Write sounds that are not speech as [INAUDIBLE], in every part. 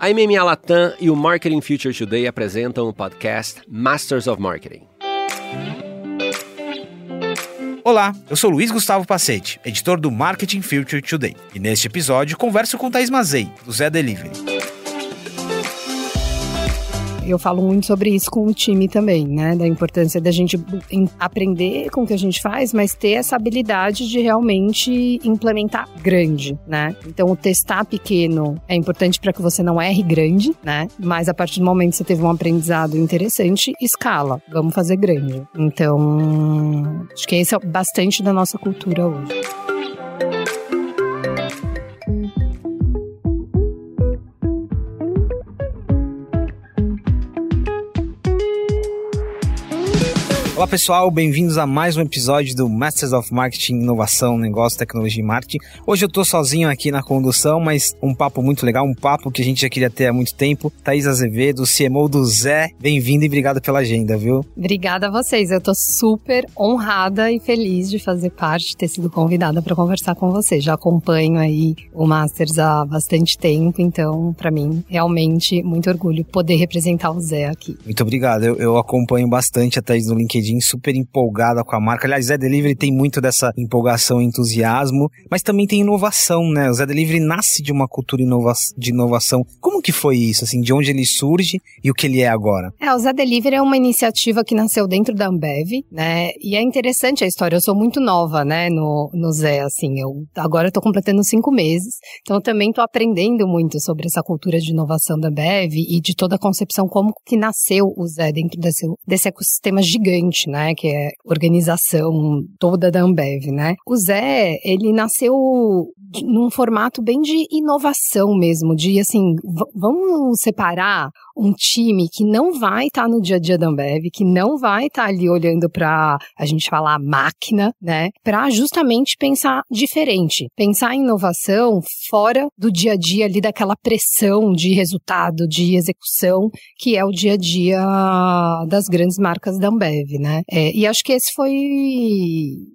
A MMA Latam e o Marketing Future Today apresentam o podcast Masters of Marketing. Olá, eu sou Luiz Gustavo Pacete, editor do Marketing Future Today. E neste episódio converso com Thaís Mazei, do Zé Delivery. Eu falo muito sobre isso com o time também, né? Da importância da gente aprender com o que a gente faz, mas ter essa habilidade de realmente implementar grande, né? Então, o testar pequeno é importante para que você não erre grande, né? Mas a partir do momento que você teve um aprendizado interessante, escala. Vamos fazer grande. Então, acho que esse é bastante da nossa cultura hoje. Olá pessoal, bem-vindos a mais um episódio do Masters of Marketing, Inovação, Negócio, Tecnologia e Marketing. Hoje eu tô sozinho aqui na condução, mas um papo muito legal, um papo que a gente já queria ter há muito tempo. Thaís Azevedo, CMO do Zé, bem-vindo e obrigado pela agenda, viu? Obrigada a vocês, eu tô super honrada e feliz de fazer parte, ter sido convidada para conversar com vocês. Já acompanho aí o Masters há bastante tempo, então para mim realmente muito orgulho poder representar o Zé aqui. Muito obrigado, eu, eu acompanho bastante a Thaís no LinkedIn Super empolgada com a marca. Aliás, Zé Delivery tem muito dessa empolgação e entusiasmo, mas também tem inovação, né? O Zé Delivery nasce de uma cultura inova de inovação. Como que foi isso, assim, de onde ele surge e o que ele é agora? É, o Zé Delivery é uma iniciativa que nasceu dentro da Ambev, né? E é interessante a história. Eu sou muito nova, né, no, no Zé, assim. Eu agora tô completando cinco meses, então eu também tô aprendendo muito sobre essa cultura de inovação da Ambev e de toda a concepção como que nasceu o Zé dentro desse, desse ecossistema gigante né, que é organização toda da Ambev, né? O Zé, ele nasceu num formato bem de inovação mesmo, de assim, vamos separar um time que não vai estar tá no dia a dia da Ambev, que não vai estar tá ali olhando para a gente falar máquina, né? Para justamente pensar diferente, pensar em inovação fora do dia a dia ali daquela pressão de resultado, de execução, que é o dia a dia das grandes marcas da Ambev, né? É, e acho que esse foi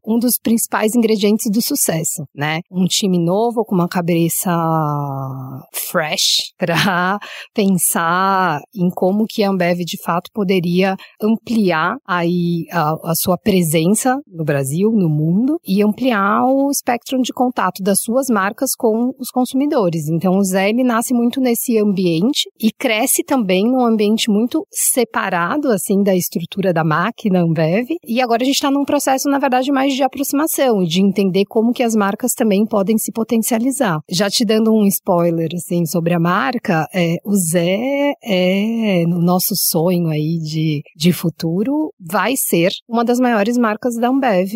um dos principais ingredientes do sucesso, né? Um time novo com uma cabeça fresh [LAUGHS] para pensar em como que a Ambev de fato poderia ampliar aí a, a sua presença no Brasil, no mundo e ampliar o espectro de contato das suas marcas com os consumidores. Então o Zé ele nasce muito nesse ambiente e cresce também num ambiente muito separado assim da estrutura da máquina Ambev. E agora a gente está num processo na verdade mais de aproximação e de entender como que as marcas também podem se potencializar. Já te dando um spoiler assim sobre a marca, é, o Zé é no nosso sonho aí de, de futuro, vai ser uma das maiores marcas da Ambev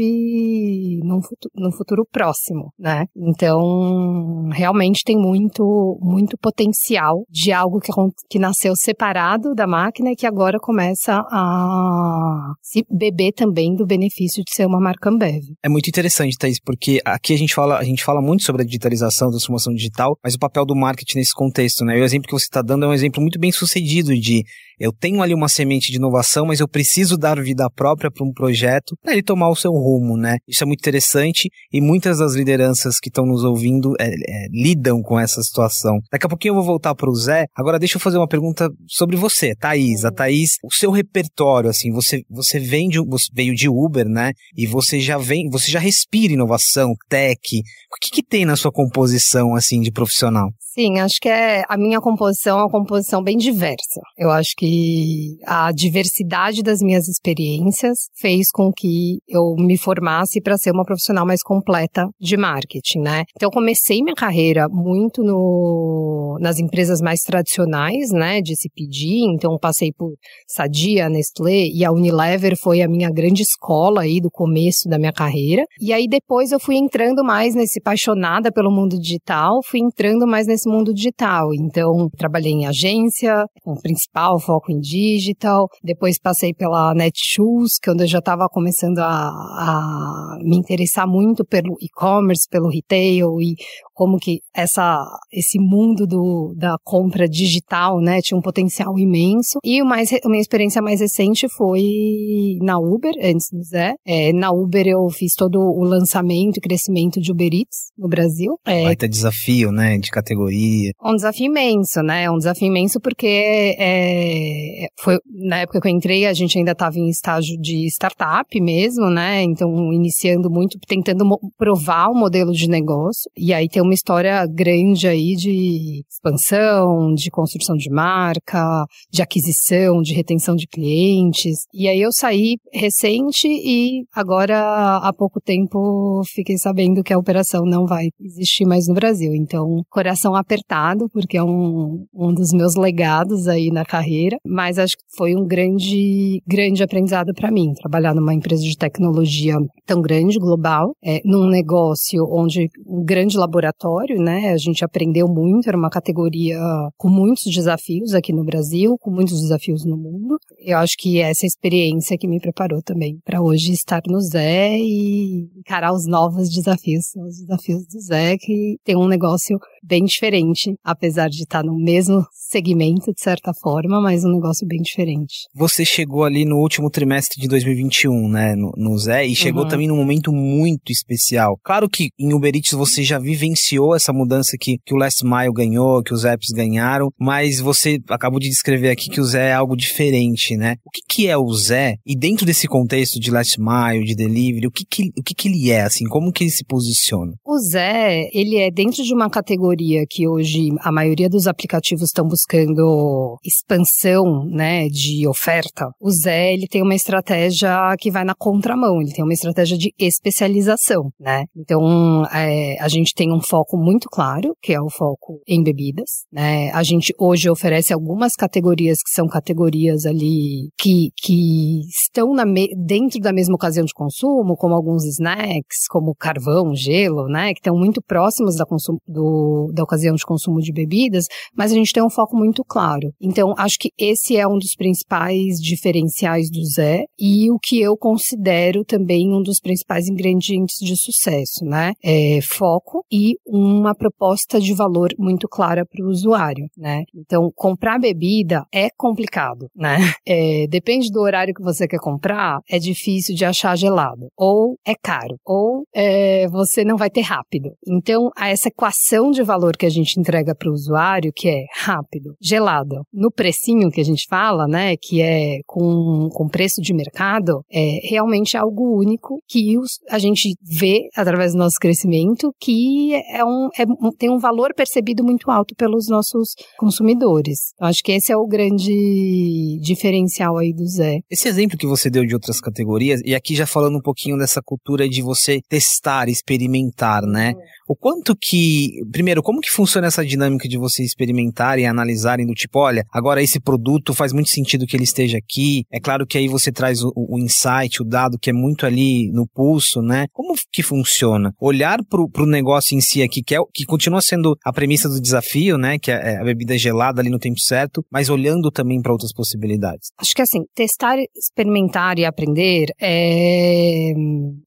num futuro, num futuro próximo, né? Então, realmente tem muito, muito potencial de algo que, que nasceu separado da máquina e que agora começa a se beber também do benefício de ser uma marca Ambev. É muito interessante, Thaís, porque aqui a gente fala, a gente fala muito sobre a digitalização, transformação digital, mas o papel do marketing nesse contexto, né? E o exemplo que você está dando é um exemplo muito bem sucedido sucedido de eu tenho ali uma semente de inovação, mas eu preciso dar vida própria para um projeto para ele tomar o seu rumo, né? Isso é muito interessante e muitas das lideranças que estão nos ouvindo é, é, lidam com essa situação. Daqui a pouquinho eu vou voltar para o Zé. Agora deixa eu fazer uma pergunta sobre você, Thaís. A Thaís, o seu repertório, assim, você, você vem de, você veio de Uber, né? E você já vem, você já respira inovação, tech. O que, que tem na sua composição, assim, de profissional? Sim, acho que é a minha composição é uma composição bem diversa. Eu acho que a diversidade das minhas experiências fez com que eu me formasse para ser uma profissional mais completa de marketing, né? Então eu comecei minha carreira muito no, nas empresas mais tradicionais, né, de se pedir. Então passei por Sadia, Nestlé e a Unilever foi a minha grande escola aí do começo da minha carreira. E aí depois eu fui entrando mais nesse apaixonada pelo mundo digital, fui entrando mais nesse mundo digital. Então, trabalhei em agência, com principal foco em digital. Depois passei pela Netshoes, que é onde eu já estava começando a, a me interessar muito pelo e-commerce, pelo retail e como que essa, esse mundo do, da compra digital, né, tinha um potencial imenso. E o mais, a minha experiência mais recente foi na Uber, antes do Zé. É, na Uber eu fiz todo o lançamento e crescimento de Uber Eats no Brasil. É, Vai ter desafio, né, de categoria. Um desafio imenso, né, um desafio imenso porque é, foi, na época que eu entrei, a gente ainda estava em estágio de startup mesmo, né, então iniciando muito, tentando provar o modelo de negócio. E aí tem uma história grande aí de expansão, de construção de marca, de aquisição, de retenção de clientes. E aí eu saí recente e agora há pouco tempo fiquei sabendo que a operação não vai existir mais no Brasil. Então, coração apertado, porque é um, um dos meus legados aí na carreira, mas acho que foi um grande, grande aprendizado para mim, trabalhar numa empresa de tecnologia tão grande, global, é, num negócio onde um grande laboratório, né? A gente aprendeu muito, era uma categoria com muitos desafios aqui no Brasil, com muitos desafios no mundo. Eu acho que essa experiência que me preparou também para hoje estar no Zé e encarar os novos desafios, os desafios do Zé, que tem um negócio bem diferente, apesar de estar no mesmo segmento, de certa forma, mas um negócio bem diferente. Você chegou ali no último trimestre de 2021, né, no, no Zé, e chegou uhum. também num momento muito especial. Claro que em Uber Eats você já vivenciou essa mudança que, que o Last Mile ganhou, que os apps ganharam, mas você acabou de descrever aqui que o Zé é algo diferente, né? O que, que é o Zé? E dentro desse contexto de Last Mile, de delivery, o que, que, o que, que ele é, assim? Como que ele se posiciona? O Zé, ele é dentro de uma categoria que hoje a maioria dos aplicativos estão buscando expansão, né, de oferta, o Zé, ele tem uma estratégia que vai na contramão, ele tem uma estratégia de especialização, né? Então, é, a gente tem um foco muito claro, que é o foco em bebidas, né? A gente hoje oferece algumas categorias que são categorias ali que, que estão na dentro da mesma ocasião de consumo, como alguns snacks, como carvão, gelo, né? Que estão muito próximos da, do, da ocasião de consumo de bebidas, mas a gente tem um foco muito claro. Então, acho que esse é um dos principais diferenciais do Zé e o que eu considero também um dos principais ingredientes de sucesso, né? É foco e uma proposta de valor muito clara para o usuário, né? Então, comprar bebida é complicado, né? [LAUGHS] É, depende do horário que você quer comprar, é difícil de achar gelado, ou é caro, ou é, você não vai ter rápido. Então, essa equação de valor que a gente entrega para o usuário, que é rápido, gelado, no precinho que a gente fala, né, que é com, com preço de mercado, é realmente algo único que a gente vê através do nosso crescimento que é um, é, tem um valor percebido muito alto pelos nossos consumidores. Eu acho que esse é o grande diferencial aí do Zé. Esse exemplo que você deu de outras categorias, e aqui já falando um pouquinho dessa cultura de você testar, experimentar, né? O quanto que, primeiro, como que funciona essa dinâmica de você experimentar e analisarem do tipo, olha, agora esse produto faz muito sentido que ele esteja aqui. É claro que aí você traz o, o insight, o dado que é muito ali no pulso, né? Como que funciona? Olhar pro, pro negócio em si aqui, que, é, que continua sendo a premissa do desafio, né? Que é, é a bebida gelada ali no tempo certo, mas olhando também para outras possibilidades. Acho que assim, testar, experimentar e aprender é,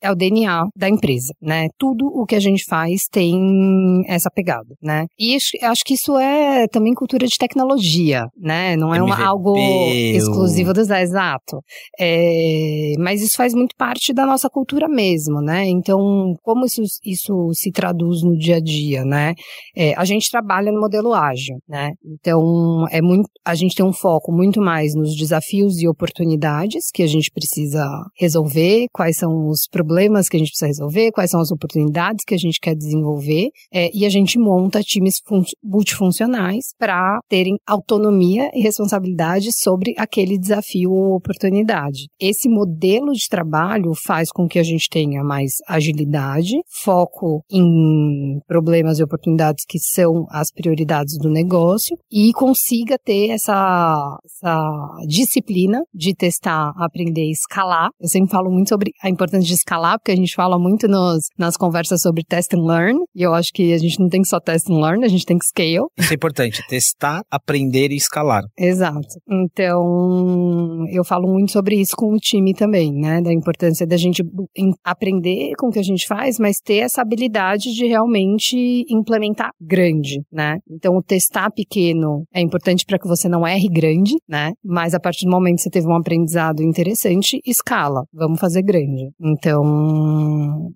é o DNA da empresa, né? Tudo o que a gente faz tem essa pegada, né? E acho que isso é também cultura de tecnologia, né? Não é uma, algo exclusivo do Zé, exato. É, mas isso faz muito parte da nossa cultura mesmo, né? Então, como isso, isso se traduz no dia a dia, né? É, a gente trabalha no modelo ágil, né? Então, é muito, a gente tem um foco muito mais nos desafios e oportunidades que a gente precisa resolver, quais são os problemas que a gente precisa resolver, quais são as oportunidades que a gente quer desenvolver desenvolver é, e a gente monta times multifuncionais para terem autonomia e responsabilidade sobre aquele desafio ou oportunidade. Esse modelo de trabalho faz com que a gente tenha mais agilidade, foco em problemas e oportunidades que são as prioridades do negócio e consiga ter essa, essa disciplina de testar, aprender e escalar. Eu sempre falo muito sobre a importância de escalar, porque a gente fala muito nos, nas conversas sobre test and learn, learn. E eu acho que a gente não tem só test and learn, a gente tem que scale. Isso é importante, testar, aprender e escalar. Exato. Então, eu falo muito sobre isso com o time também, né? Da importância da gente aprender com o que a gente faz, mas ter essa habilidade de realmente implementar grande, né? Então, o testar pequeno é importante para que você não erre grande, né? Mas a partir do momento que você teve um aprendizado interessante, escala. Vamos fazer grande. Então,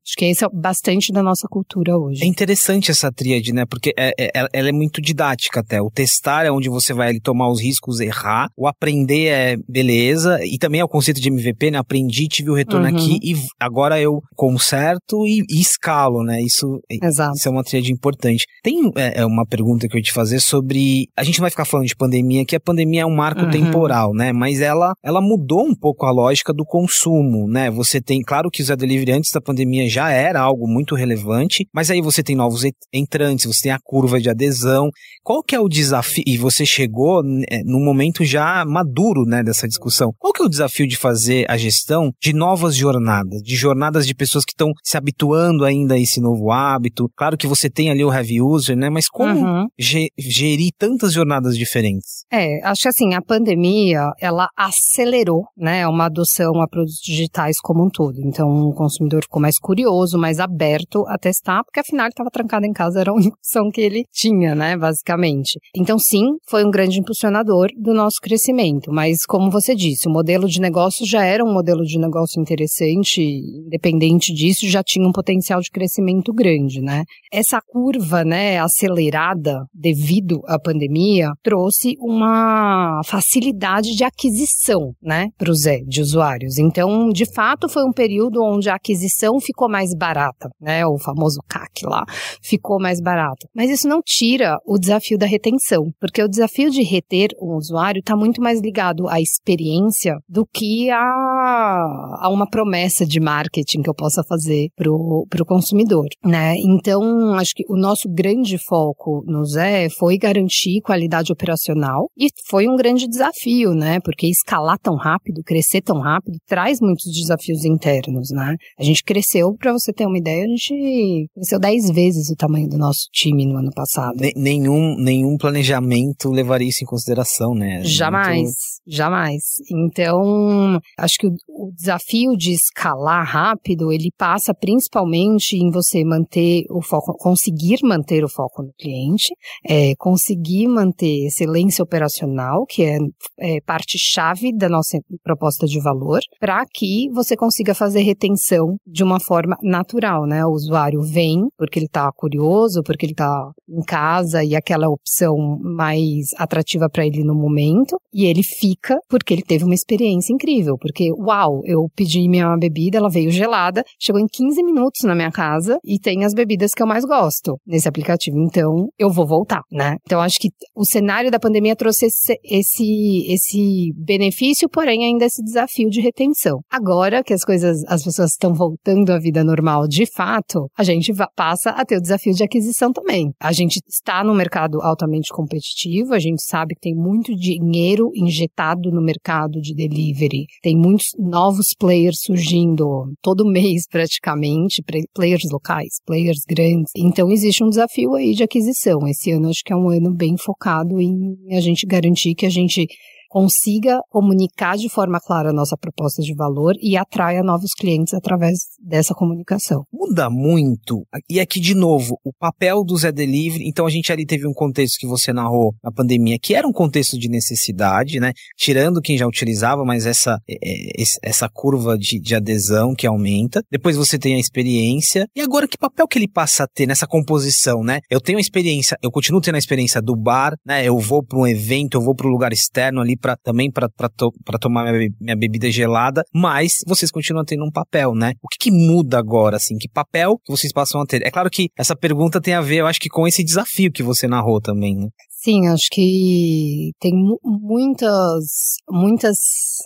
acho que esse é bastante da nossa cultura hoje. É interessante essa tríade, né? Porque é, é, ela é muito didática até. O testar é onde você vai ali, tomar os riscos, errar. O aprender é beleza. E também é o conceito de MVP, né? Aprendi, tive o retorno uhum. aqui e agora eu conserto e, e escalo, né? Isso, Exato. isso é uma tríade importante. Tem é, é, uma pergunta que eu ia te fazer sobre. A gente não vai ficar falando de pandemia, que a pandemia é um marco uhum. temporal, né? Mas ela, ela mudou um pouco a lógica do consumo, né? Você tem, claro que o Zé Delivery antes da pandemia já era algo muito relevante, mas aí você tem novos entrantes, você tem a curva de adesão. Qual que é o desafio? E você chegou é, num momento já maduro, né, dessa discussão. Qual que é o desafio de fazer a gestão de novas jornadas, de jornadas de pessoas que estão se habituando ainda a esse novo hábito? Claro que você tem ali o heavy user, né? Mas como uhum. gerir tantas jornadas diferentes? É, acho que assim, a pandemia, ela acelerou, né, uma adoção a produtos digitais como um todo. Então, o consumidor ficou mais curioso, mais aberto a testar, porque afinal ele estava trancado em casa, era a [LAUGHS] única opção que ele tinha, né, basicamente. Então, sim, foi um grande impulsionador do nosso crescimento, mas como você disse, o modelo de negócio já era um modelo de negócio interessante, independente disso, já tinha um potencial de crescimento grande, né? Essa curva, né, acelerada devido à pandemia, trouxe uma facilidade de aquisição, né, para o Zé, de usuários. Então, de fato, foi um período onde a aquisição ficou mais barata, né, o famoso CAC lá, ficou mais barato. Mas isso não tira o desafio da retenção, porque o desafio de reter um usuário está muito mais ligado à experiência do que a, a uma promessa de marketing que eu possa fazer para o consumidor, né? Então, acho que o nosso grande foco no Zé foi garantir qualidade operacional e foi um grande desafio, né? Porque escalar tão rápido, crescer tão rápido, traz muitos desafios internos, né? A gente cresceu, para você ter uma ideia, a gente cresceu 10 vezes o tamanho do nosso time no ano passado. nenhum, nenhum planejamento levaria isso em consideração, né? Jamais, Muito... jamais. Então, acho que o, o desafio de escalar rápido, ele passa principalmente em você manter o foco, conseguir manter o foco no cliente, é, conseguir manter excelência operacional, que é, é parte-chave da nossa proposta de valor, para que você consiga fazer retenção de uma forma natural, né? O usuário vem porque ele está curioso, porque ele está em casa e aquela opção mais atrativa para ele no momento, e ele fica porque ele teve uma experiência incrível, porque uau, eu pedi minha bebida, ela veio gelada, chegou em 15 minutos na minha casa e tem as bebidas que eu mais gosto nesse aplicativo, então eu vou voltar, né? Então acho que o cenário da pandemia trouxe esse, esse, esse benefício, porém ainda esse desafio de retenção. Agora que as coisas, as pessoas estão voltando à vida normal de fato, a gente passa a ter o desafio de aquisição também. A gente está num mercado altamente competitivo, a gente sabe que tem muito dinheiro injetado no mercado de delivery, tem muitos novos players surgindo todo [LAUGHS] mês praticamente, players locais, players grandes. Então existe um desafio aí de aquisição. Esse ano acho que é um ano bem focado em a gente garantir que a gente consiga comunicar de forma clara a nossa proposta de valor e atraia novos clientes através dessa comunicação. Muda muito. E aqui, de novo, o papel do Zé Delivery. Então, a gente ali teve um contexto que você narrou na pandemia, que era um contexto de necessidade, né? Tirando quem já utilizava, mas essa, é, é, essa curva de, de adesão que aumenta. Depois você tem a experiência. E agora, que papel que ele passa a ter nessa composição, né? Eu tenho a experiência, eu continuo tendo a experiência do bar, né? Eu vou para um evento, eu vou para um lugar externo ali para também para to, tomar minha, minha, bebida gelada, mas vocês continuam tendo um papel, né? O que, que muda agora, assim? Que papel que vocês passam a ter? É claro que essa pergunta tem a ver, eu acho que com esse desafio que você narrou também, né? Sim, acho que tem muitas, muitas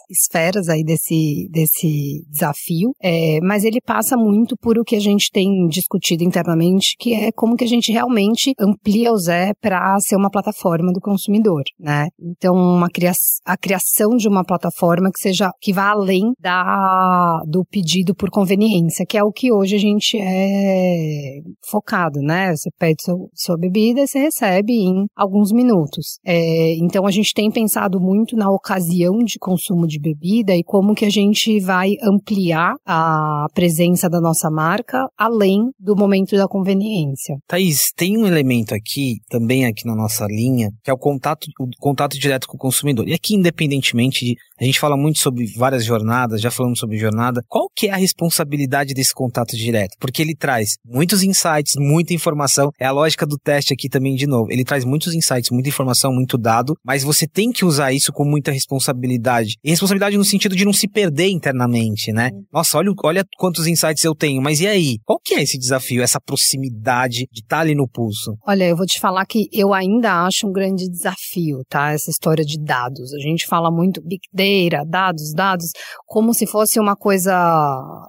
esferas aí desse, desse desafio, é, mas ele passa muito por o que a gente tem discutido internamente, que é como que a gente realmente amplia o Zé para ser uma plataforma do consumidor, né? Então, uma cria a criação de uma plataforma que seja que vá além da do pedido por conveniência, que é o que hoje a gente é focado, né? Você pede sua bebida e você recebe em alguns minutos. É, então, a gente tem pensado muito na ocasião de consumo de bebida e como que a gente vai ampliar a presença da nossa marca além do momento da conveniência. Thaís, tem um elemento aqui, também aqui na nossa linha, que é o contato, o contato direto com o consumidor. E aqui, independentemente de. A gente fala muito sobre várias jornadas, já falamos sobre jornada. Qual que é a responsabilidade desse contato direto? Porque ele traz muitos insights, muita informação. É a lógica do teste aqui também, de novo. Ele traz muitos insights, muita informação, muito dado, mas você tem que usar isso com muita responsabilidade. E responsabilidade no sentido de não se perder internamente, né? Nossa, olha, olha quantos insights eu tenho, mas e aí? Qual que é esse desafio, essa proximidade de estar tá ali no pulso? Olha, eu vou te falar que eu ainda acho um grande desafio, tá? Essa história de dados. A gente fala muito big data, dados, dados, como se fosse uma coisa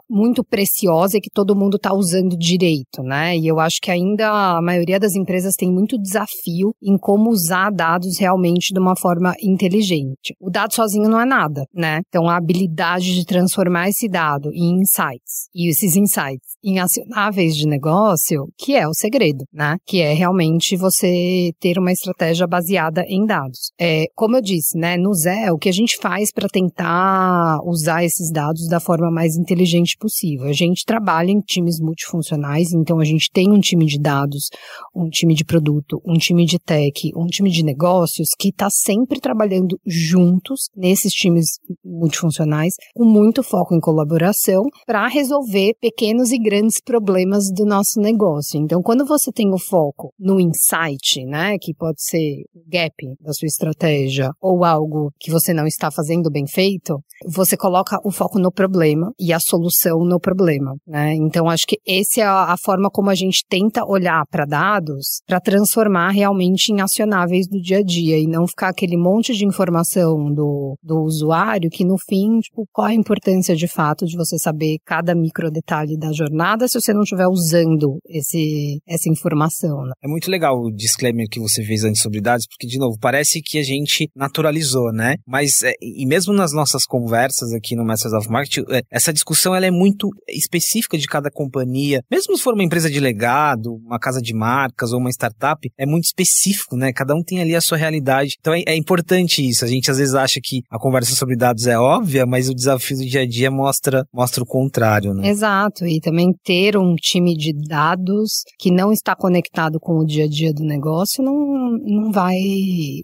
muito preciosa e que todo mundo está usando direito, né? E eu acho que ainda a maioria das empresas tem muito desafio em como usar dados realmente de uma forma inteligente. O dado sozinho não é nada, né? Então a habilidade de transformar esse dado em insights e esses insights em acionáveis de negócio, que é o segredo, né? Que é realmente você ter uma estratégia baseada em dados. É, como eu disse, né? No Zé, o que a gente faz para tentar usar esses dados da forma mais inteligente possível? A gente trabalha em times multifuncionais, então a gente tem um time de dados, um time de produto, um time de tech, um time de negócios que está sempre trabalhando juntos nesses times multifuncionais, com muito foco em colaboração, para resolver pequenos e grandes problemas do nosso negócio. Então, quando você tem o foco no insight, né, que pode ser o gap da sua estratégia ou algo que você não está fazendo bem feito, você coloca o foco no problema e a solução no problema, né? Então, acho que essa é a, forma como a gente tenta olhar para dados para transformar realmente em do dia a dia e não ficar aquele monte de informação do, do usuário que no fim, tipo, qual a importância de fato de você saber cada micro detalhe da jornada nada se você não estiver usando esse, essa informação. Né? É muito legal o disclaimer que você fez antes sobre dados, porque, de novo, parece que a gente naturalizou, né? Mas, é, e mesmo nas nossas conversas aqui no Masters of Marketing, é, essa discussão ela é muito específica de cada companhia. Mesmo se for uma empresa de legado, uma casa de marcas ou uma startup, é muito específico, né? Cada um tem ali a sua realidade. Então é, é importante isso. A gente às vezes acha que a conversa sobre dados é óbvia, mas o desafio do dia a dia mostra, mostra o contrário, né? Exato. E também ter um time de dados que não está conectado com o dia a dia do negócio não, não vai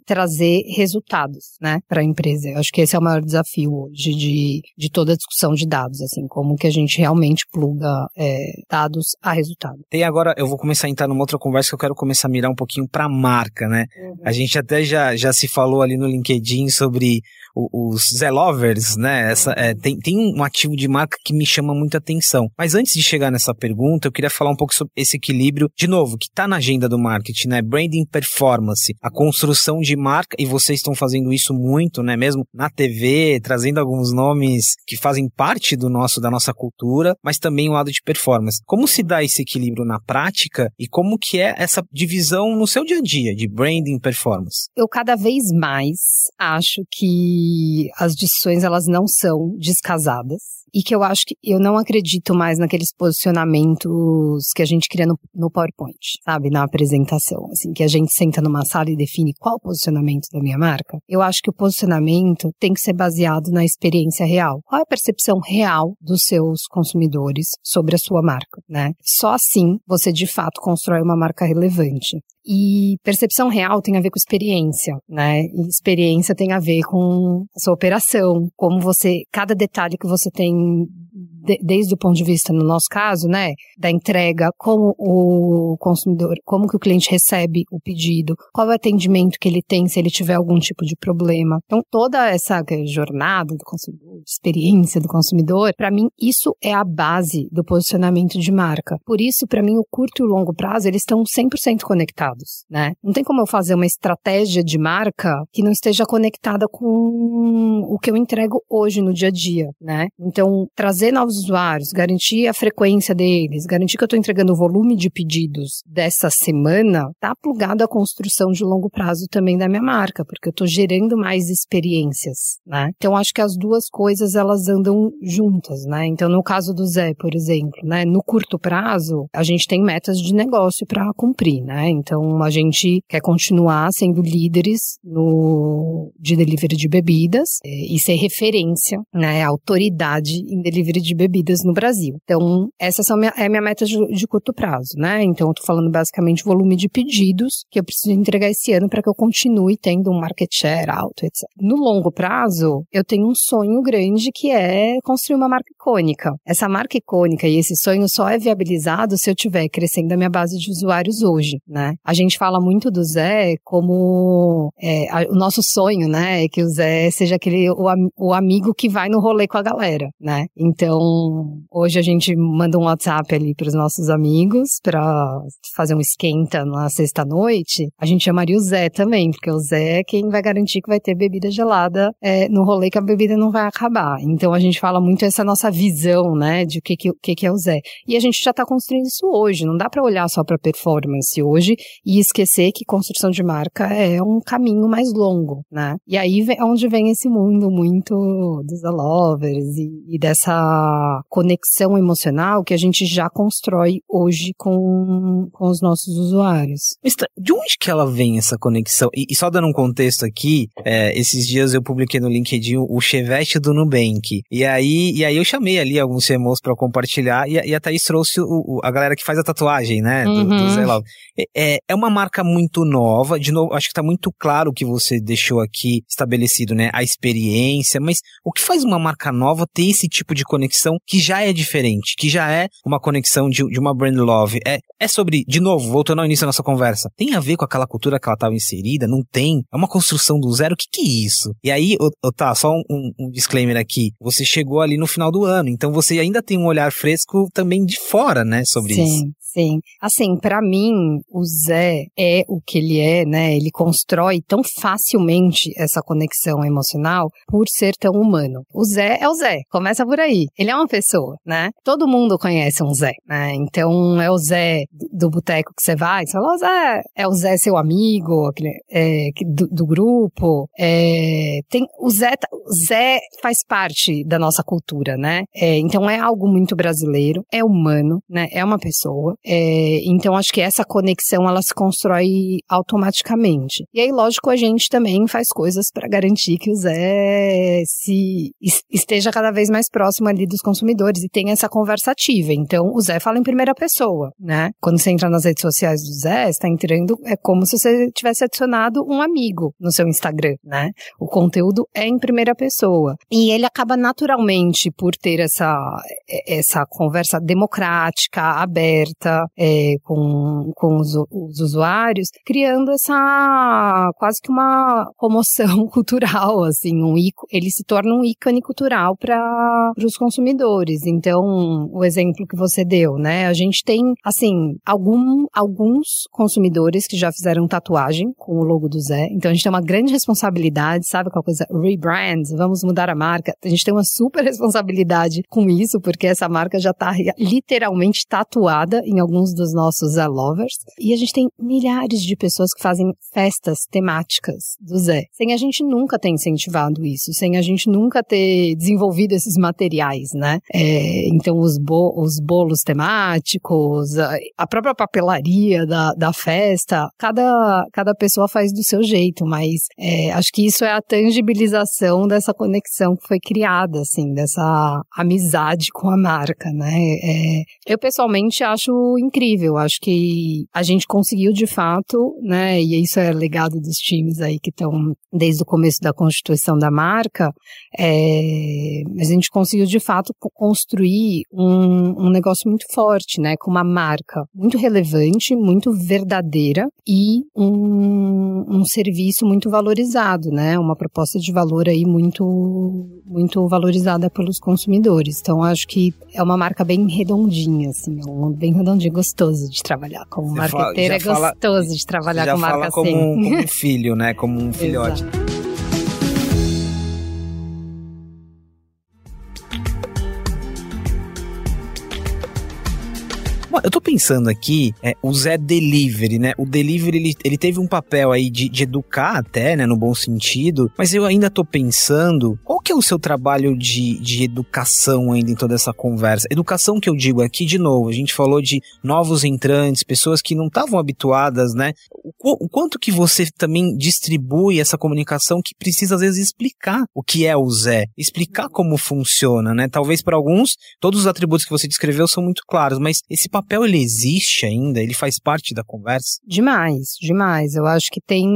trazer resultados, né, para a empresa. Eu acho que esse é o maior desafio hoje de, de toda a discussão de dados, assim, como que a gente realmente pluga é, dados a resultado. Tem agora, eu vou começar a entrar numa outra conversa que eu quero começar a mirar um pouquinho para a marca, né? Uhum. A gente até já, já se falou ali no LinkedIn sobre os Zelovers, né? Essa, é, tem, tem um ativo de marca que me chama muita atenção. Mas antes de chegar nessa pergunta, eu queria falar um pouco sobre esse equilíbrio, de novo, que está na agenda do marketing, né? Branding performance, a construção de marca, e vocês estão fazendo isso muito, né? Mesmo na TV, trazendo alguns nomes que fazem parte do nosso, da nossa cultura, mas também o lado de performance. Como se dá esse equilíbrio na prática e como que é essa divisão no seu dia a dia de branding performance? Eu cada vez mais acho que as discussões elas não são descasadas e que eu acho que eu não acredito mais naqueles posicionamentos que a gente cria no, no PowerPoint, sabe, na apresentação, assim, que a gente senta numa sala e define qual o posicionamento da minha marca. Eu acho que o posicionamento tem que ser baseado na experiência real. Qual é a percepção real dos seus consumidores sobre a sua marca, né? Só assim você de fato constrói uma marca relevante. E percepção real tem a ver com experiência, né? E experiência tem a ver com a sua operação, como você, cada detalhe que você tem and de, desde o ponto de vista, no nosso caso, né, da entrega, como o consumidor, como que o cliente recebe o pedido, qual é o atendimento que ele tem se ele tiver algum tipo de problema. Então, toda essa jornada do consumidor, experiência do consumidor, para mim, isso é a base do posicionamento de marca. Por isso, para mim, o curto e o longo prazo, eles estão 100% conectados, né? Não tem como eu fazer uma estratégia de marca que não esteja conectada com o que eu entrego hoje no dia a dia, né? Então, trazer novos usuários, garantir a frequência deles, garantir que eu estou entregando o volume de pedidos dessa semana, tá plugado à construção de longo prazo também da minha marca, porque eu estou gerando mais experiências, né? Então, acho que as duas coisas, elas andam juntas, né? Então, no caso do Zé, por exemplo, né? No curto prazo, a gente tem metas de negócio para cumprir, né? Então, a gente quer continuar sendo líderes no, de delivery de bebidas é, e ser referência, né? Autoridade em delivery de bebidas no Brasil. Então, essa é a minha meta de, de curto prazo, né? Então, eu tô falando basicamente volume de pedidos que eu preciso entregar esse ano para que eu continue tendo um market share alto, etc. No longo prazo, eu tenho um sonho grande que é construir uma marca icônica. Essa marca icônica e esse sonho só é viabilizado se eu tiver crescendo a minha base de usuários hoje, né? A gente fala muito do Zé como é, a, o nosso sonho, né? É que o Zé seja aquele o, o amigo que vai no rolê com a galera, né? Então, hoje a gente manda um WhatsApp ali para os nossos amigos para fazer um esquenta na sexta-noite. A gente chamaria o Zé também, porque o Zé é quem vai garantir que vai ter bebida gelada é, no rolê que a bebida não vai acabar. Então, a gente fala muito essa nossa visão, né, de o que, que, que é o Zé. E a gente já está construindo isso hoje, não dá para olhar só para performance hoje e esquecer que construção de marca é um caminho mais longo, né? E aí é onde vem esse mundo muito dos lovers e, e dessa conexão emocional que a gente já constrói hoje com, com os nossos usuários. Tá, de onde que ela vem essa conexão? E, e só dando um contexto aqui, é, esses dias eu publiquei no LinkedIn o Chevette do Nubank. E aí, e aí eu chamei ali alguns CMOs para compartilhar e, e a Thaís trouxe o, o, a galera que faz a tatuagem, né? Do, uhum. do Zé Love. É, é uma marca muito nova, de novo, acho que está muito claro o que você deixou aqui estabelecido, né? A experiência, mas o que faz uma marca nova ter esse tipo de conexão que já é diferente, que já é uma conexão de, de uma brand love? É, é sobre, de novo, voltando ao início da nossa conversa, tem a ver com aquela cultura que ela estava inserida? Não tem? É uma construção do zero? O que, que é isso? E aí, tá, só um, um disclaimer aqui. Você chegou ali no final do ano, então você ainda tem um olhar fresco também de fora, né, sobre Sim. isso. Sim. Assim, para mim, o Zé é o que ele é, né? Ele constrói tão facilmente essa conexão emocional por ser tão humano. O Zé é o Zé, começa por aí. Ele é uma pessoa, né? Todo mundo conhece um Zé, né? Então, é o Zé do boteco que você vai, você fala, Zé, é o Zé seu amigo, é, do, do, grupo. É, tem, o, Zé, tá, o Zé faz parte da nossa cultura, né? É, então, é algo muito brasileiro, é humano, né? É uma pessoa. É, então, acho que essa conexão ela se constrói automaticamente. E aí, lógico, a gente também faz coisas para garantir que o Zé se esteja cada vez mais próximo ali dos consumidores e tenha essa conversa ativa. Então, o Zé fala em primeira pessoa, né? Quando você entra nas redes sociais do Zé, está entrando, é como se você tivesse adicionado um amigo no seu Instagram, né? O conteúdo é em primeira pessoa. E ele acaba naturalmente por ter essa, essa conversa democrática, aberta, é, com, com os, os, usuários, criando essa quase que uma comoção [LAUGHS] cultural, assim, um ele se torna um ícone cultural para os consumidores. Então, o exemplo que você deu, né? A gente tem, assim, algum, alguns consumidores que já fizeram tatuagem com o logo do Zé. Então, a gente tem uma grande responsabilidade, sabe qual coisa? Rebrand, vamos mudar a marca. A gente tem uma super [LAUGHS] responsabilidade com isso, porque essa marca já está literalmente tatuada em alguns dos nossos Zé Lovers. E a gente tem milhares de pessoas que fazem festas temáticas do Zé. Sem a gente nunca ter incentivado isso, sem a gente nunca ter desenvolvido esses materiais, né? É, então, os, bo os bolos temáticos, a, a própria papelaria da, da festa, cada, cada pessoa faz do seu jeito, mas é, acho que isso é a tangibilização dessa conexão que foi criada, assim, dessa amizade com a marca, né? É, eu pessoalmente acho incrível. Acho que a gente conseguiu de fato, né? E isso é legado dos times aí que estão desde o começo da constituição da marca. É, mas a gente conseguiu de fato construir um, um negócio muito forte, né? Com uma marca muito relevante, muito verdadeira e um, um serviço muito valorizado, né? Uma proposta de valor aí muito, muito valorizada pelos consumidores. Então, acho que é uma marca bem redondinha, assim, é um redondinho, gostoso de trabalhar. Como Você marqueteira é gostoso de trabalhar com marca como assim. Como um filho, né? Como um filhote. Eu tô pensando aqui, é, o Zé Delivery, né? O Delivery, ele, ele teve um papel aí de, de educar até, né? No bom sentido. Mas eu ainda tô pensando, qual que é o seu trabalho de, de educação ainda em toda essa conversa? Educação que eu digo aqui, de novo, a gente falou de novos entrantes, pessoas que não estavam habituadas, né? O, o quanto que você também distribui essa comunicação que precisa, às vezes, explicar o que é o Zé, explicar como funciona, né? Talvez para alguns, todos os atributos que você descreveu são muito claros, mas esse papel ele existe ainda? Ele faz parte da conversa? Demais, demais. Eu acho que tem,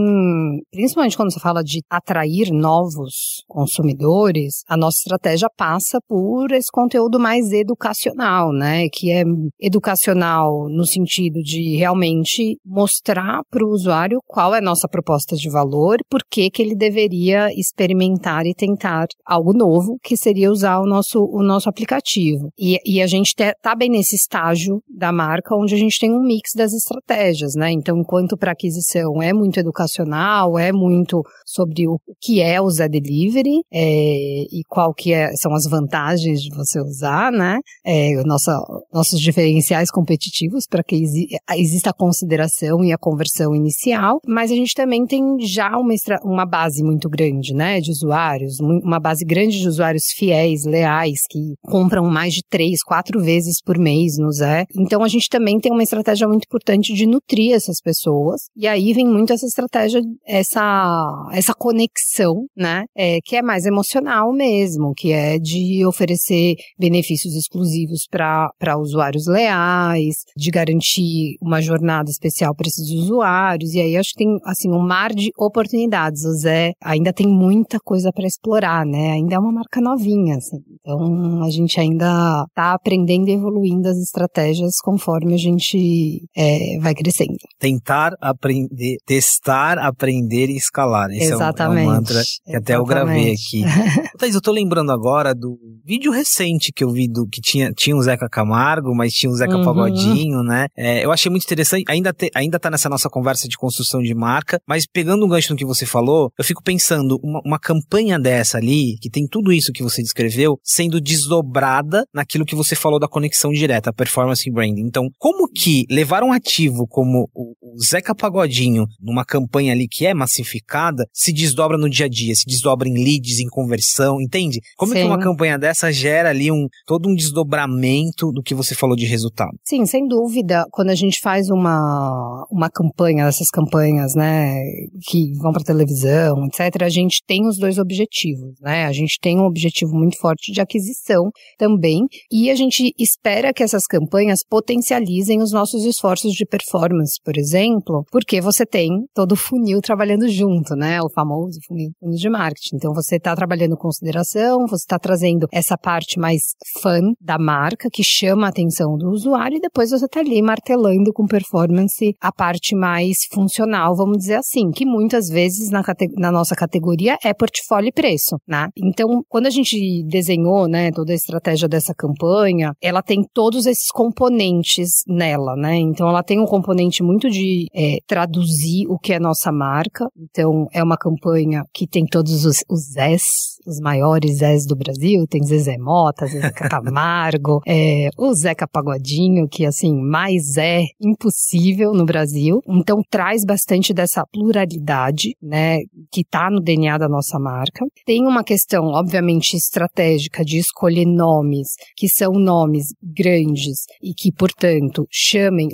principalmente quando você fala de atrair novos consumidores, a nossa estratégia passa por esse conteúdo mais educacional, né? Que é educacional no sentido de realmente mostrar para o usuário qual é a nossa proposta de valor, por que que ele deveria experimentar e tentar algo novo, que seria usar o nosso, o nosso aplicativo. E, e a gente está bem nesse estágio da marca, onde a gente tem um mix das estratégias, né? Então, enquanto para aquisição é muito educacional, é muito sobre o que é o Zé Delivery é, e qual que é, são as vantagens de você usar, né? É, nossa, nossos diferenciais competitivos para que exi exista a consideração e a conversão inicial, mas a gente também tem já uma, uma base muito grande, né? De usuários, uma base grande de usuários fiéis, leais, que compram mais de três, quatro vezes por mês no Zé. Então a gente também tem uma estratégia muito importante de nutrir essas pessoas. E aí vem muito essa estratégia, essa, essa conexão, né? É, que é mais emocional mesmo, que é de oferecer benefícios exclusivos para usuários leais, de garantir uma jornada especial para esses usuários. E aí acho que tem assim um mar de oportunidades. O Zé ainda tem muita coisa para explorar, né? Ainda é uma marca novinha, assim. Então a gente ainda está aprendendo e evoluindo as estratégias conforme a gente é, vai crescendo. Tentar aprender, testar, aprender e escalar. Esse Exatamente. é um, é um mantra que Exatamente. até eu gravei aqui. [LAUGHS] Thaís, eu tô lembrando agora do vídeo recente que eu vi do que tinha, tinha o Zeca Camargo, mas tinha o Zeca uhum. Pagodinho, né? É, eu achei muito interessante, ainda, te, ainda tá nessa nossa conversa de construção de marca, mas pegando um gancho no que você falou, eu fico pensando, uma, uma campanha dessa ali, que tem tudo isso que você descreveu, sendo desdobrada naquilo que você falou da conexão direta, performance e branding. Então, como que levar um ativo como o, o Zeca Pagodinho numa campanha ali que é massificada se desdobra no dia a dia, se desdobra em leads, em conversão, entende? Como Sim. é que uma campanha dessa gera ali um todo um desdobramento do que você falou de resultado? Sim, sem dúvida. Quando a gente faz uma, uma campanha, essas campanhas, né, que vão para televisão, etc., a gente tem os dois objetivos, né? A gente tem um objetivo muito forte de aquisição também, e a gente espera que essas campanhas potencializem os nossos esforços de performance, por exemplo, porque você tem todo o funil trabalhando junto, né? O famoso funil de marketing. Então você está trabalhando consideração, você está trazendo essa parte mais fã da marca que chama a atenção do usuário e depois você está ali martelando com performance a parte mais funcional, vamos dizer assim, que muitas vezes na, na nossa categoria é portfólio e preço, né? Então, quando a gente desenhou, né, toda a estratégia dessa campanha, ela tem todos esses componentes nela, né? Então ela tem um componente muito de é, traduzir o que é nossa marca. Então é uma campanha que tem todos os, os Zés, os maiores Zés do Brasil. Tem Zezé Mota, Zezé [LAUGHS] Camargo, é, o Zeca Pagodinho, que assim, mais é impossível no Brasil. Então traz bastante dessa pluralidade, né? Que tá no DNA da nossa marca. Tem uma questão, obviamente, estratégica de escolher nomes que são nomes grandes e que, portanto, chamem,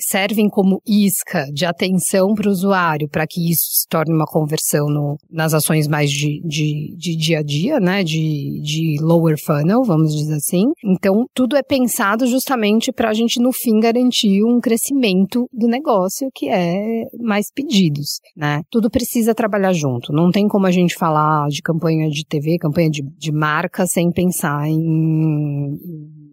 servem como isca de atenção para o usuário, para que isso se torne uma conversão no, nas ações mais de, de, de dia a dia, né, de, de lower funnel, vamos dizer assim. Então, tudo é pensado justamente para a gente, no fim, garantir um crescimento do negócio, que é mais pedidos, né? Tudo precisa trabalhar junto. Não tem como a gente falar de campanha de TV, campanha de, de marca, sem pensar em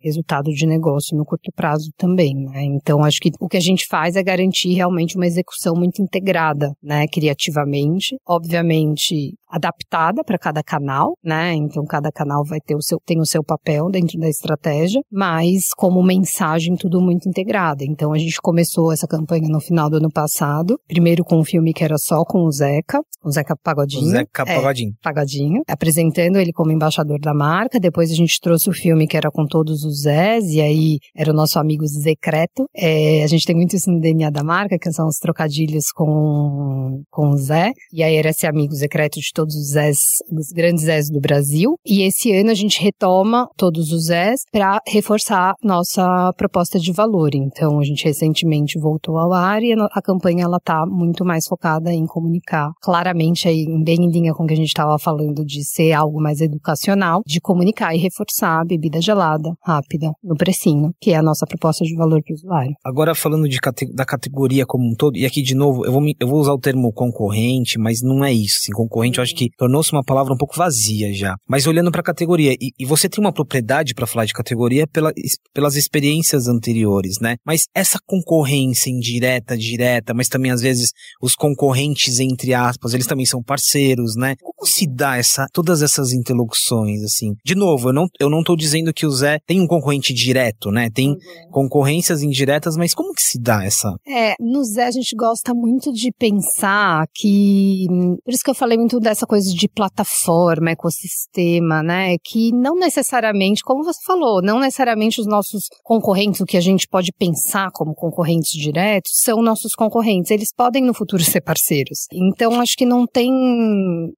resultado de negócio no curto prazo também, né? Então, acho que o que a gente faz é garantir realmente uma execução muito integrada, né, criativamente, obviamente adaptada para cada canal, né? Então, cada canal vai ter o seu tem o seu papel dentro da estratégia, mas como mensagem tudo muito integrado. Então, a gente começou essa campanha no final do ano passado, primeiro com um filme que era só com o Zeca, o Zeca Pagodinho. O Zeca é, Pagodinho. Pagodinho, apresentando ele como embaixador da marca. Depois a gente trouxe o filme que era com todos os Zés, e aí era o nosso amigo Zecreto. É, a gente tem muito isso no DNA da marca, que são os trocadilhos com, com o Zé. E aí era esse amigo Zecreto de todos os Zés, os grandes Zés do Brasil. E esse ano a gente retoma todos os Zés para reforçar nossa proposta de valor. Então a gente recentemente voltou ao ar e a, campanha ela tá muito mais focada em comunicar claramente aí, bem em linha com o que a gente estava falando de ser algo mais educacional, de comunicar e reforçar a bebida gelada, rápida no precinho, que é a nossa proposta de valor para o usuário. Agora, falando de, da categoria como um todo, e aqui de novo, eu vou, eu vou usar o termo concorrente, mas não é isso. Assim, concorrente eu acho que tornou-se uma palavra um pouco vazia já. Mas olhando para a categoria, e, e, você tem uma propriedade para falar de categoria pela, pelas experiências anteriores, né? Mas essa concorrência indireta, direta, mas também às vezes os concorrentes, entre aspas, eles também são parceiros, né? Como se dá essa, todas essas interlocuções, assim? De novo, eu não, eu não tô dizendo que o Zé tem um concorrente direto, né? Tem uhum. concorrências indiretas, mas como que se dá essa? É, no Zé a gente gosta muito de pensar que. Por isso que eu falei muito dessa coisa de plataforma, ecossistema, né? Que não necessariamente, como você falou, não necessariamente os nossos concorrentes, o que a gente pode pensar como concorrentes diretos, são nossos concorrentes. Eles podem no futuro [LAUGHS] ser parceiros. Então, acho que não tem.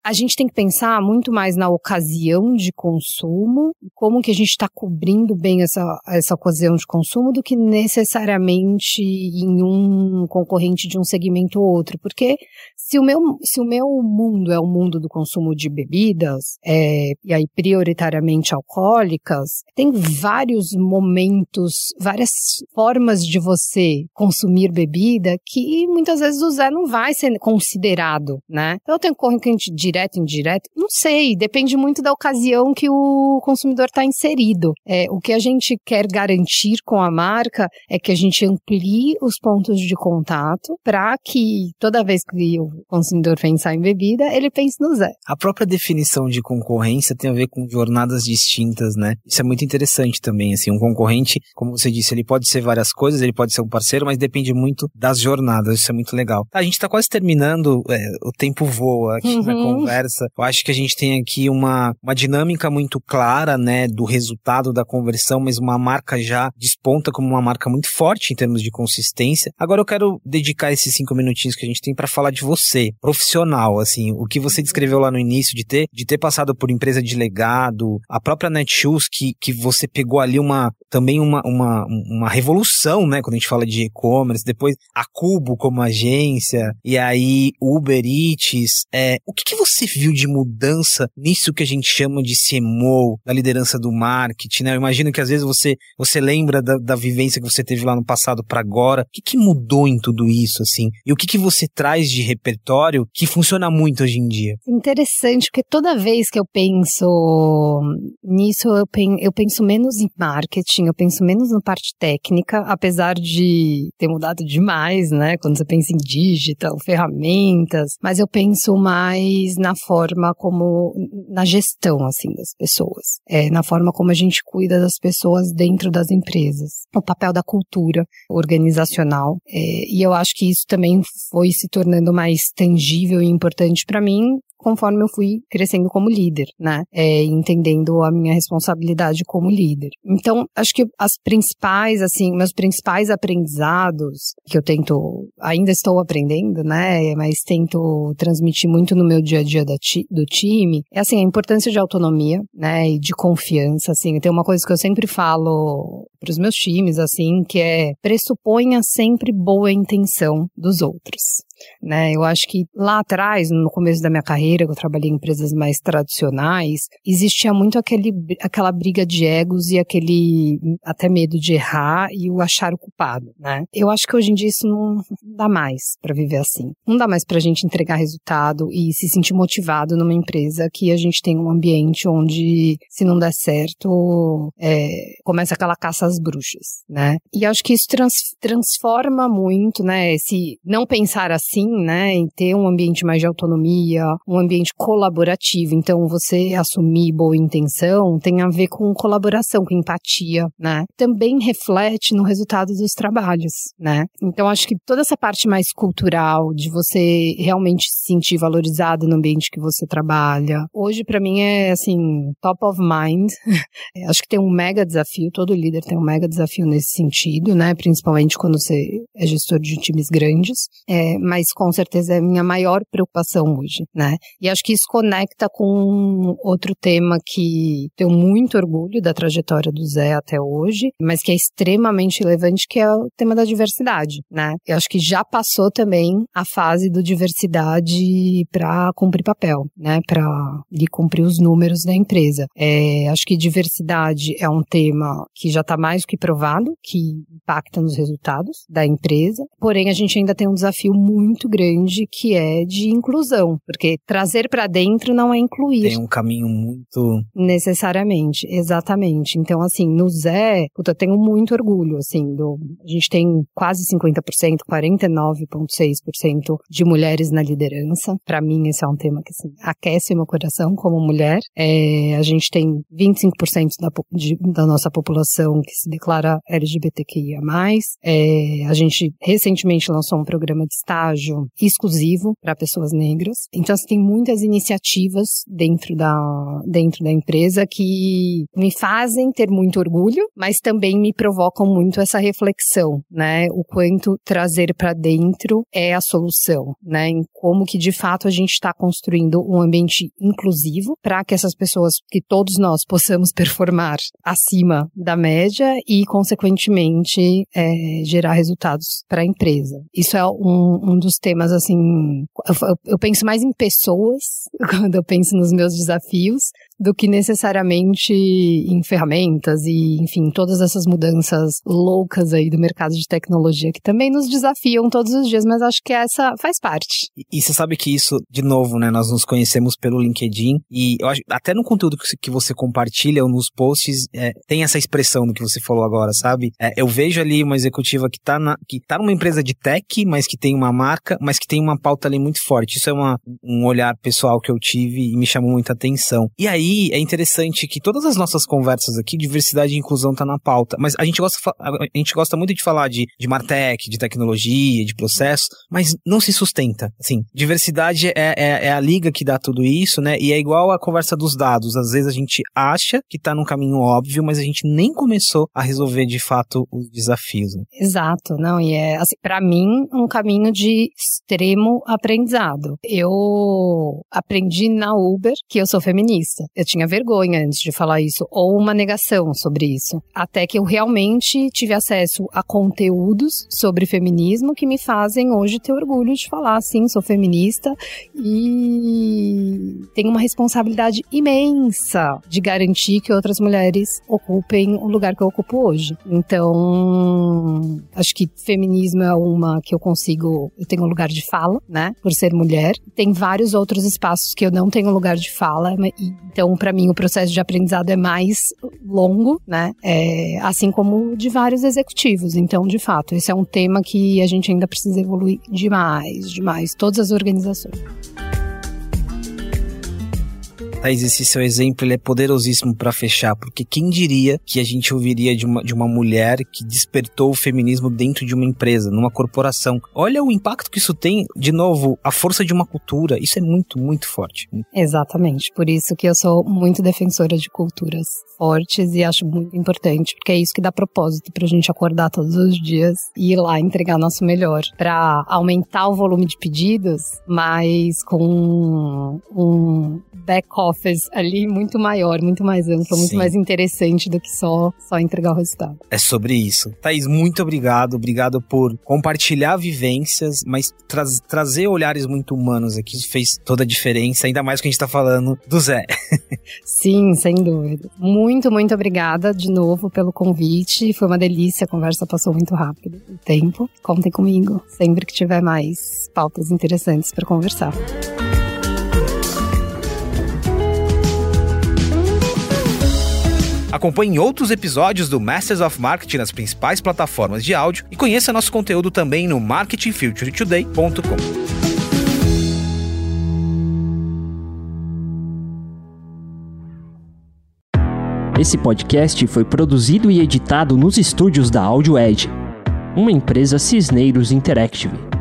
A gente tem que pensar muito mais na ocasião de consumo, como que a gente está cobrindo bem essa, essa ocasião de consumo do que necessariamente em um concorrente de um segmento ou outro. Porque se o meu, se o meu mundo é o mundo do consumo de bebidas, é, e aí prioritariamente alcoólicas, tem vários momentos, várias formas de você consumir bebida que muitas vezes o Zé não vai ser considerado, né? Então eu tenho concorrente direto indireto? Não sei, depende muito da ocasião que o consumidor está inserido. É, o que a gente quer garantir com a marca é que a gente amplie os pontos de contato para que toda vez que o consumidor pensar em bebida, ele pense no Zé. A própria definição de concorrência tem a ver com jornadas distintas, né? Isso é muito interessante também, assim, um concorrente, como você disse, ele pode ser várias coisas, ele pode ser um parceiro, mas depende muito das jornadas, isso é muito legal. Tá, a gente está quase terminando, é, o tempo voa aqui uhum. na conversa. Eu acho que a gente tem aqui uma, uma dinâmica muito clara, né, do resultado da conversa mas uma marca já desponta como uma marca muito forte em termos de consistência. Agora eu quero dedicar esses cinco minutinhos que a gente tem para falar de você, profissional, assim, o que você descreveu lá no início de ter, de ter passado por empresa de legado, a própria Netshoes que, que você pegou ali uma, também uma, uma, uma revolução, né, quando a gente fala de e-commerce, depois a Cubo como agência, e aí Uber Eats, é, o que, que você viu de mudança nisso que a gente chama de CMO, da liderança do marketing, né, eu imagino que às vezes você, você lembra da, da vivência que você teve lá no passado para agora. O que, que mudou em tudo isso, assim? E o que, que você traz de repertório que funciona muito hoje em dia? Interessante, porque toda vez que eu penso nisso, eu penso menos em marketing, eu penso menos na parte técnica, apesar de ter mudado demais, né? Quando você pensa em digital, ferramentas, mas eu penso mais na forma como, na gestão, assim, das pessoas. É, na forma como a gente cuida das pessoas dentro das empresas, o papel da cultura organizacional. É, e eu acho que isso também foi se tornando mais tangível e importante para mim conforme eu fui crescendo como líder, né? É, entendendo a minha responsabilidade como líder. Então, acho que as principais, assim, meus principais aprendizados que eu tento, ainda estou aprendendo, né? Mas tento transmitir muito no meu dia a dia ti, do time, é assim, a importância de autonomia, né? E de confiança, assim. Tem uma coisa que eu sempre falo para os meus times, assim, que é pressuponha sempre boa intenção dos outros. Né? Eu acho que lá atrás, no começo da minha carreira, eu trabalhei em empresas mais tradicionais, existia muito aquele, aquela briga de egos e aquele até medo de errar e o achar o culpado, né? Eu acho que hoje em dia isso não dá mais para viver assim. Não dá mais pra gente entregar resultado e se sentir motivado numa empresa que a gente tem um ambiente onde, se não der certo, é, começa aquela caça às bruxas, né? E acho que isso trans, transforma muito, né? Se não pensar assim, né? Em ter um ambiente mais de autonomia, um ambiente colaborativo. Então, você assumir boa intenção tem a ver com colaboração, com empatia, né? Também reflete no resultado dos trabalhos, né? Então, acho que toda essa parte mais cultural, de você realmente se sentir valorizado no ambiente que você trabalha, hoje para mim é, assim, top of mind. [LAUGHS] acho que tem um mega desafio, todo líder tem um mega desafio nesse sentido, né? Principalmente quando você é gestor de times grandes. É, mas com certeza é a minha maior preocupação hoje, né? E acho que isso conecta com outro tema que tenho muito orgulho da trajetória do Zé até hoje, mas que é extremamente relevante, que é o tema da diversidade, né? Eu acho que já passou também a fase do diversidade para cumprir papel, né? Para cumprir os números da empresa. É, acho que diversidade é um tema que já está mais do que provado, que impacta nos resultados da empresa. Porém, a gente ainda tem um desafio muito grande que é de inclusão, porque trazer para dentro não é incluir. Tem um caminho muito necessariamente, exatamente. Então, assim, no Zé, puta, eu tenho muito orgulho, assim, do, a gente tem quase 50%, 49,6% de mulheres na liderança. Para mim, esse é um tema que assim, aquece meu coração como mulher. É, a gente tem 25% da, de, da nossa população que se declara LGBTQIA+. É, a gente recentemente lançou um programa de estágio exclusivo para pessoas negras. Então, assim, tem muitas iniciativas dentro da, dentro da empresa que me fazem ter muito orgulho, mas também me provocam muito essa reflexão, né? O quanto trazer para dentro é a solução, né? Em como que de fato a gente está construindo um ambiente inclusivo para que essas pessoas, que todos nós possamos [LAUGHS] performar acima da média e, consequentemente, é, gerar resultados para a empresa. Isso é um, um dos temas, assim, eu, eu penso mais em pessoas [LAUGHS] quando eu penso nos meus desafios do que necessariamente em ferramentas e, enfim, todas essas mudanças loucas aí do mercado de tecnologia que também nos desafiam todos os dias, mas acho que essa faz parte. E, e você sabe que isso, de novo, né, nós nos conhecemos pelo LinkedIn e eu acho, até no conteúdo que você compartilha ou nos posts, é, tem essa expressão do que você falou agora, sabe? É, eu vejo ali uma executiva que tá, na, que tá numa empresa de tech, mas que tem uma marca, mas que tem uma pauta ali muito forte. Isso é uma, um olhar pessoal que eu tive e me chamou muita atenção. E aí, é interessante que todas as nossas conversas aqui, diversidade e inclusão tá na pauta, mas a gente gosta, a gente gosta muito de falar de, de Martech, de tecnologia, de processo, mas não se sustenta. Assim, diversidade é, é, é, a liga que dá tudo isso, né? E é igual a conversa dos dados. Às vezes a gente acha que tá num caminho óbvio, mas a gente nem começou a resolver de fato os desafios. Né? Exato, não, e é, assim, para mim, um caminho de extremo aprendizado. Eu aprendi na Uber que eu sou feminista. Eu tinha vergonha antes de falar isso, ou uma negação sobre isso. Até que eu realmente tive acesso a conteúdos sobre feminismo que me fazem hoje ter orgulho de falar, sim, sou feminista e tenho uma responsabilidade imensa de garantir que outras mulheres ocupem o lugar que eu ocupo hoje. Então, acho que feminismo é uma que eu consigo, eu tenho lugar de fala, né, por ser mulher. Tem vários outros espaços que eu não tenho lugar de fala, então para mim, o processo de aprendizado é mais longo, né? É, assim como de vários executivos. Então, de fato, esse é um tema que a gente ainda precisa evoluir demais, demais, todas as organizações. Thaís, esse seu exemplo ele é poderosíssimo para fechar, porque quem diria que a gente ouviria de uma, de uma mulher que despertou o feminismo dentro de uma empresa, numa corporação? Olha o impacto que isso tem, de novo, a força de uma cultura. Isso é muito, muito forte. Exatamente. Por isso que eu sou muito defensora de culturas fortes e acho muito importante, porque é isso que dá propósito pra gente acordar todos os dias e ir lá entregar nosso melhor, para aumentar o volume de pedidos, mas com um back office ali muito maior, muito mais amplo, muito Sim. mais interessante do que só, só entregar o resultado. É sobre isso. Thaís, muito obrigado. Obrigado por compartilhar vivências, mas tra trazer olhares muito humanos aqui fez toda a diferença, ainda mais que a gente tá falando do Zé. [LAUGHS] Sim, sem dúvida. Muito, muito obrigada de novo pelo convite. Foi uma delícia, a conversa passou muito rápido. O tempo. Contem comigo sempre que tiver mais pautas interessantes para conversar. Acompanhe outros episódios do Masters of Marketing nas principais plataformas de áudio e conheça nosso conteúdo também no marketingfuturetoday.com. Esse podcast foi produzido e editado nos estúdios da Audio Edge, uma empresa Cisneiros Interactive.